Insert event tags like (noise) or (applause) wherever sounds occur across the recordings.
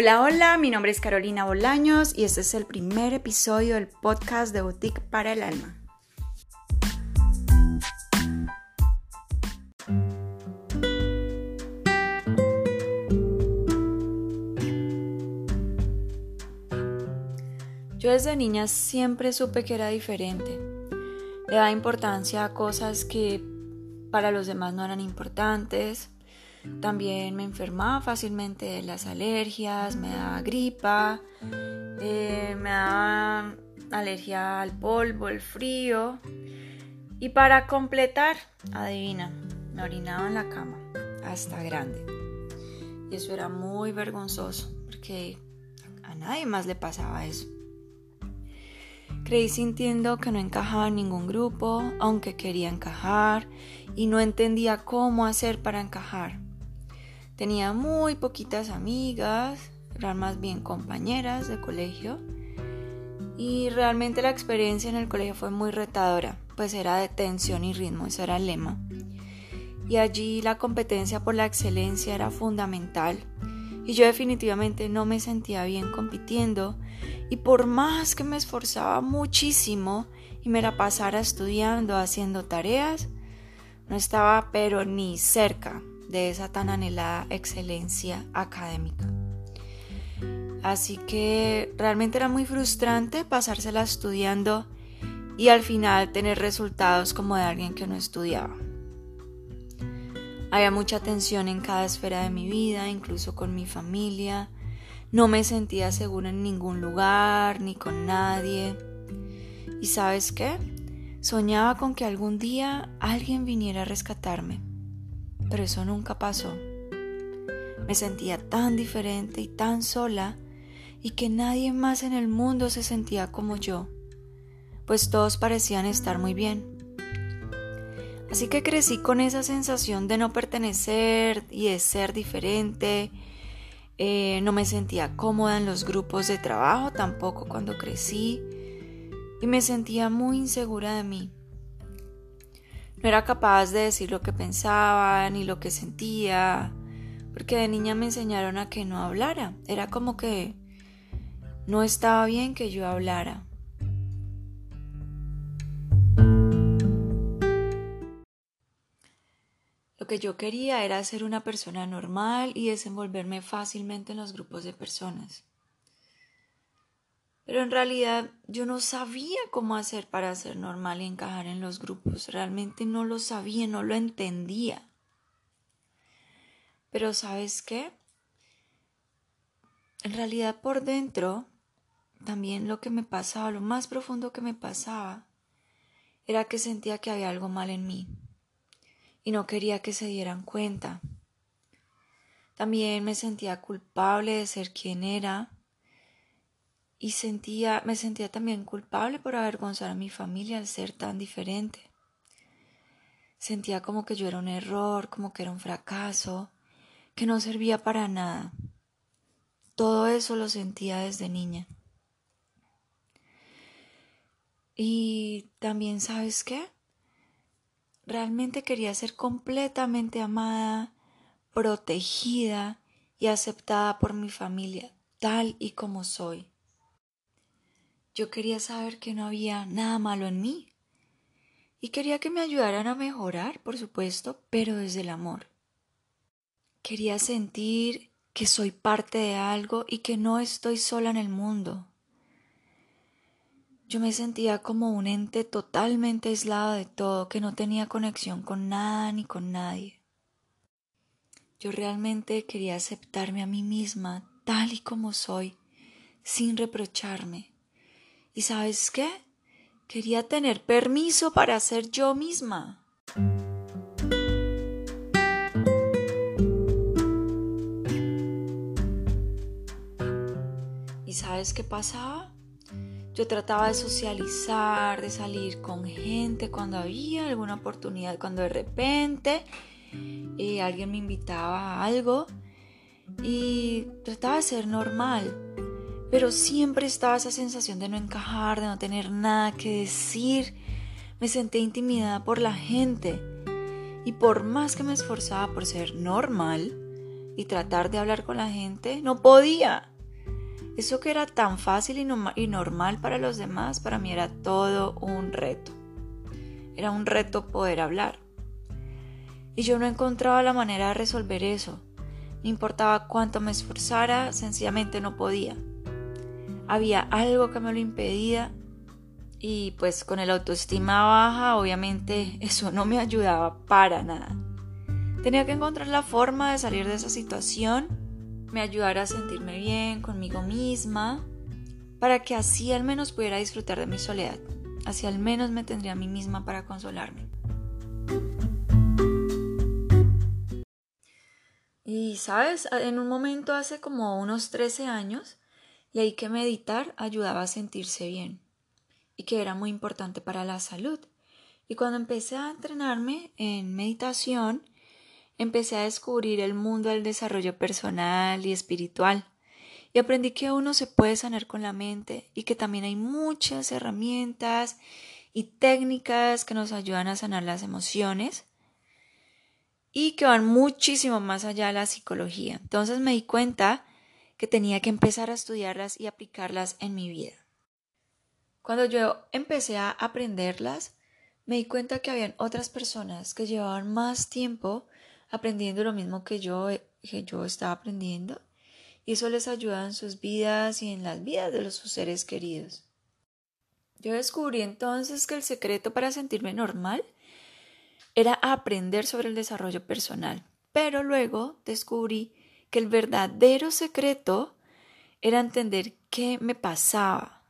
Hola, hola, mi nombre es Carolina Bolaños y este es el primer episodio del podcast de Boutique para el Alma. Yo desde niña siempre supe que era diferente. Le daba importancia a cosas que para los demás no eran importantes también me enfermaba fácilmente de las alergias, me daba gripa, eh, me daba alergia al polvo, el frío. Y para completar, adivina, me orinaba en la cama, hasta grande. Y eso era muy vergonzoso, porque a nadie más le pasaba eso. Creí sintiendo que no encajaba en ningún grupo, aunque quería encajar, y no entendía cómo hacer para encajar. Tenía muy poquitas amigas, eran más bien compañeras de colegio. Y realmente la experiencia en el colegio fue muy retadora, pues era de tensión y ritmo, ese era el lema. Y allí la competencia por la excelencia era fundamental. Y yo definitivamente no me sentía bien compitiendo. Y por más que me esforzaba muchísimo y me la pasara estudiando, haciendo tareas, no estaba pero ni cerca de esa tan anhelada excelencia académica. Así que realmente era muy frustrante pasársela estudiando y al final tener resultados como de alguien que no estudiaba. Había mucha tensión en cada esfera de mi vida, incluso con mi familia. No me sentía segura en ningún lugar ni con nadie. ¿Y sabes qué? Soñaba con que algún día alguien viniera a rescatarme pero eso nunca pasó. Me sentía tan diferente y tan sola y que nadie más en el mundo se sentía como yo, pues todos parecían estar muy bien. Así que crecí con esa sensación de no pertenecer y de ser diferente. Eh, no me sentía cómoda en los grupos de trabajo tampoco cuando crecí y me sentía muy insegura de mí. No era capaz de decir lo que pensaba ni lo que sentía, porque de niña me enseñaron a que no hablara. Era como que no estaba bien que yo hablara. Lo que yo quería era ser una persona normal y desenvolverme fácilmente en los grupos de personas. Pero en realidad yo no sabía cómo hacer para ser normal y encajar en los grupos. Realmente no lo sabía, no lo entendía. Pero ¿sabes qué? En realidad por dentro, también lo que me pasaba, lo más profundo que me pasaba, era que sentía que había algo mal en mí y no quería que se dieran cuenta. También me sentía culpable de ser quien era y sentía, me sentía también culpable por avergonzar a mi familia al ser tan diferente. Sentía como que yo era un error, como que era un fracaso, que no servía para nada. Todo eso lo sentía desde niña. Y también, ¿sabes qué? Realmente quería ser completamente amada, protegida y aceptada por mi familia, tal y como soy. Yo quería saber que no había nada malo en mí. Y quería que me ayudaran a mejorar, por supuesto, pero desde el amor. Quería sentir que soy parte de algo y que no estoy sola en el mundo. Yo me sentía como un ente totalmente aislado de todo, que no tenía conexión con nada ni con nadie. Yo realmente quería aceptarme a mí misma tal y como soy, sin reprocharme, ¿Y sabes qué? Quería tener permiso para ser yo misma. ¿Y sabes qué pasaba? Yo trataba de socializar, de salir con gente cuando había alguna oportunidad, cuando de repente eh, alguien me invitaba a algo y trataba de ser normal pero siempre estaba esa sensación de no encajar, de no tener nada que decir. Me sentí intimidada por la gente y por más que me esforzaba por ser normal y tratar de hablar con la gente, no podía. Eso que era tan fácil y, normal para los demás, para mí era todo un reto. Era un reto poder hablar. Y yo no encontraba la manera de resolver eso. No importaba cuánto me esforzara, sencillamente no podía. Había algo que me lo impedía y pues con el autoestima baja obviamente (laughs) eso no me ayudaba para nada. Tenía que encontrar la forma de salir de esa situación, me ayudara a sentirme bien conmigo misma, para que así al menos pudiera disfrutar de mi soledad, así al menos me tendría a mí misma para consolarme. Y sabes, en un momento hace como unos 13 años, leí que meditar ayudaba a sentirse bien y que era muy importante para la salud. Y cuando empecé a entrenarme en meditación, empecé a descubrir el mundo del desarrollo personal y espiritual. Y aprendí que uno se puede sanar con la mente y que también hay muchas herramientas y técnicas que nos ayudan a sanar las emociones y que van muchísimo más allá de la psicología. Entonces me di cuenta que tenía que empezar a estudiarlas y aplicarlas en mi vida. Cuando yo empecé a aprenderlas, me di cuenta que habían otras personas que llevaban más tiempo aprendiendo lo mismo que yo, que yo estaba aprendiendo y eso les ayuda en sus vidas y en las vidas de los, sus seres queridos. Yo descubrí entonces que el secreto para sentirme normal era aprender sobre el desarrollo personal, pero luego descubrí que el verdadero secreto era entender qué me pasaba,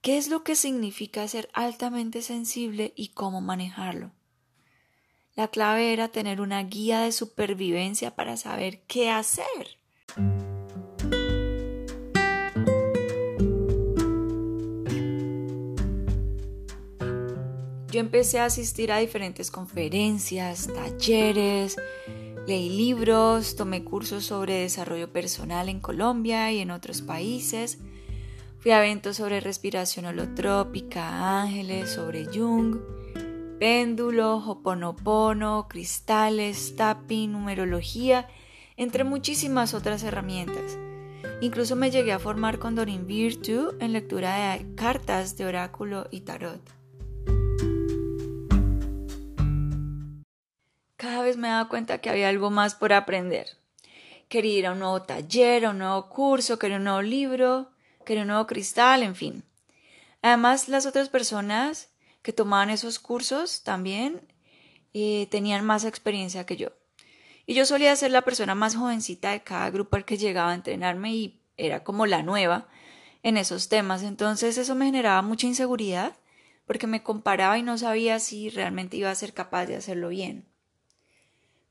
qué es lo que significa ser altamente sensible y cómo manejarlo. La clave era tener una guía de supervivencia para saber qué hacer. Yo empecé a asistir a diferentes conferencias, talleres, leí libros, tomé cursos sobre desarrollo personal en Colombia y en otros países. Fui a eventos sobre respiración holotrópica, ángeles, sobre Jung péndulo, hoponopono, cristales, tapping, numerología, entre muchísimas otras herramientas. Incluso me llegué a formar con Dorin Virtue en lectura de cartas de oráculo y tarot. Cada vez me daba cuenta que había algo más por aprender. Quería ir a un nuevo taller, a un nuevo curso, quería un nuevo libro, quería un nuevo cristal, en fin. Además, las otras personas que tomaban esos cursos también eh, tenían más experiencia que yo. Y yo solía ser la persona más jovencita de cada grupo al que llegaba a entrenarme y era como la nueva en esos temas. Entonces eso me generaba mucha inseguridad porque me comparaba y no sabía si realmente iba a ser capaz de hacerlo bien.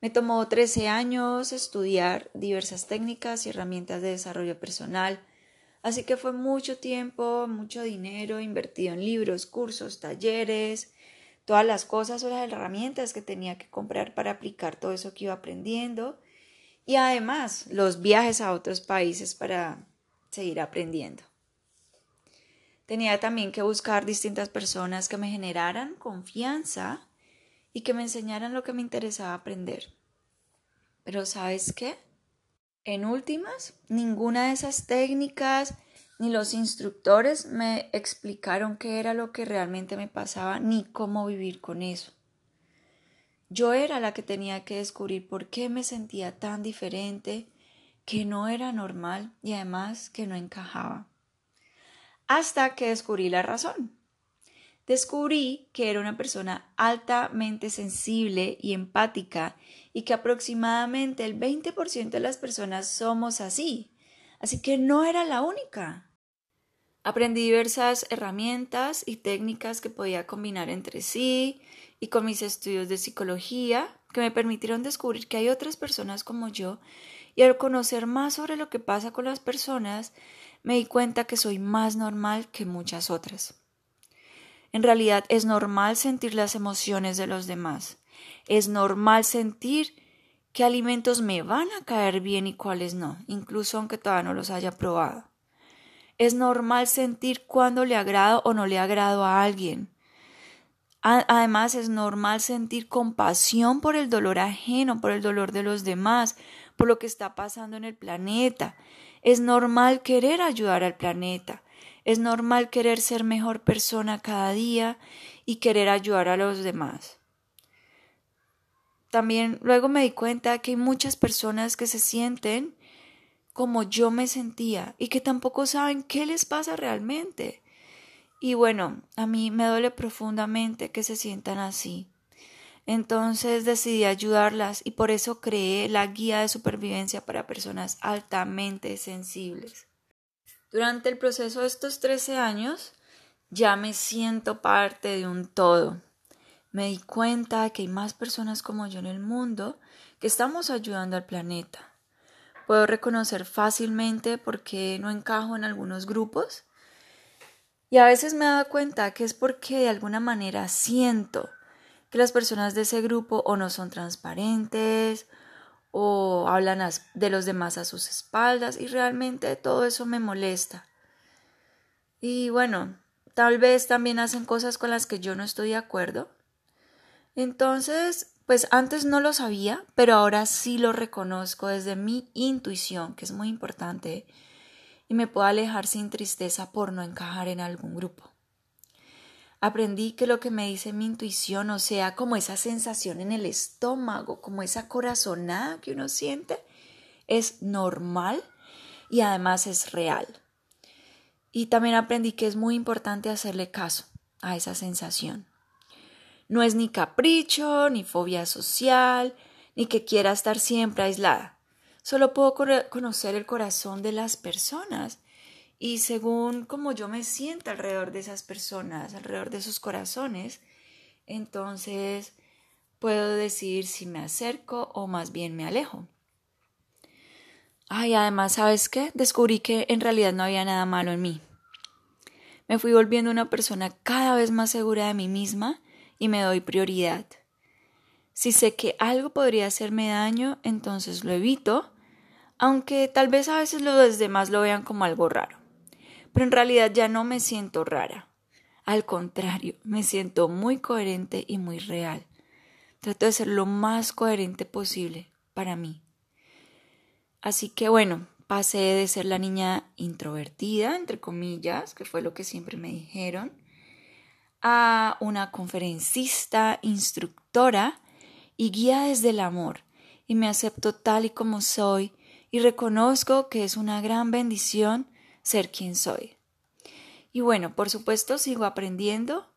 Me tomó 13 años estudiar diversas técnicas y herramientas de desarrollo personal, Así que fue mucho tiempo, mucho dinero invertido en libros, cursos, talleres, todas las cosas o las herramientas que tenía que comprar para aplicar todo eso que iba aprendiendo y además los viajes a otros países para seguir aprendiendo. Tenía también que buscar distintas personas que me generaran confianza y que me enseñaran lo que me interesaba aprender. Pero ¿sabes qué? En últimas, ninguna de esas técnicas ni los instructores me explicaron qué era lo que realmente me pasaba ni cómo vivir con eso. Yo era la que tenía que descubrir por qué me sentía tan diferente, que no era normal y además que no encajaba. Hasta que descubrí la razón descubrí que era una persona altamente sensible y empática y que aproximadamente el 20% de las personas somos así. Así que no era la única. Aprendí diversas herramientas y técnicas que podía combinar entre sí y con mis estudios de psicología que me permitieron descubrir que hay otras personas como yo y al conocer más sobre lo que pasa con las personas me di cuenta que soy más normal que muchas otras. En realidad es normal sentir las emociones de los demás. Es normal sentir qué alimentos me van a caer bien y cuáles no, incluso aunque todavía no los haya probado. Es normal sentir cuándo le agrado o no le agrado a alguien. Además, es normal sentir compasión por el dolor ajeno, por el dolor de los demás, por lo que está pasando en el planeta. Es normal querer ayudar al planeta. Es normal querer ser mejor persona cada día y querer ayudar a los demás. También luego me di cuenta que hay muchas personas que se sienten como yo me sentía y que tampoco saben qué les pasa realmente. Y bueno, a mí me duele profundamente que se sientan así. Entonces decidí ayudarlas y por eso creé la guía de supervivencia para personas altamente sensibles. Durante el proceso de estos 13 años ya me siento parte de un todo. Me di cuenta que hay más personas como yo en el mundo que estamos ayudando al planeta. Puedo reconocer fácilmente por qué no encajo en algunos grupos y a veces me he dado cuenta que es porque de alguna manera siento que las personas de ese grupo o no son transparentes o hablan de los demás a sus espaldas y realmente todo eso me molesta. Y bueno, tal vez también hacen cosas con las que yo no estoy de acuerdo. Entonces, pues antes no lo sabía, pero ahora sí lo reconozco desde mi intuición, que es muy importante y me puedo alejar sin tristeza por no encajar en algún grupo. Aprendí que lo que me dice mi intuición, o sea, como esa sensación en el estómago, como esa corazonada que uno siente, es normal y además es real. Y también aprendí que es muy importante hacerle caso a esa sensación. No es ni capricho, ni fobia social, ni que quiera estar siempre aislada. Solo puedo conocer el corazón de las personas y según como yo me siento alrededor de esas personas, alrededor de sus corazones, entonces puedo decidir si me acerco o más bien me alejo. Ay, además, ¿sabes qué? Descubrí que en realidad no había nada malo en mí. Me fui volviendo una persona cada vez más segura de mí misma y me doy prioridad. Si sé que algo podría hacerme daño, entonces lo evito aunque tal vez a veces los demás lo vean como algo raro. Pero en realidad ya no me siento rara. Al contrario, me siento muy coherente y muy real. Trato de ser lo más coherente posible para mí. Así que bueno, pasé de ser la niña introvertida, entre comillas, que fue lo que siempre me dijeron, a una conferencista, instructora y guía desde el amor. Y me acepto tal y como soy y reconozco que es una gran bendición ser quien soy. Y bueno, por supuesto sigo aprendiendo,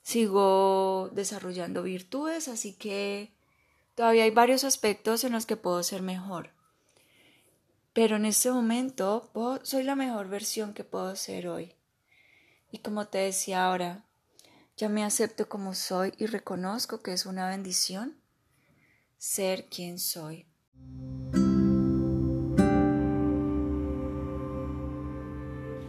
sigo desarrollando virtudes, así que todavía hay varios aspectos en los que puedo ser mejor. Pero en este momento soy la mejor versión que puedo ser hoy. Y como te decía ahora, ya me acepto como soy y reconozco que es una bendición ser quien soy.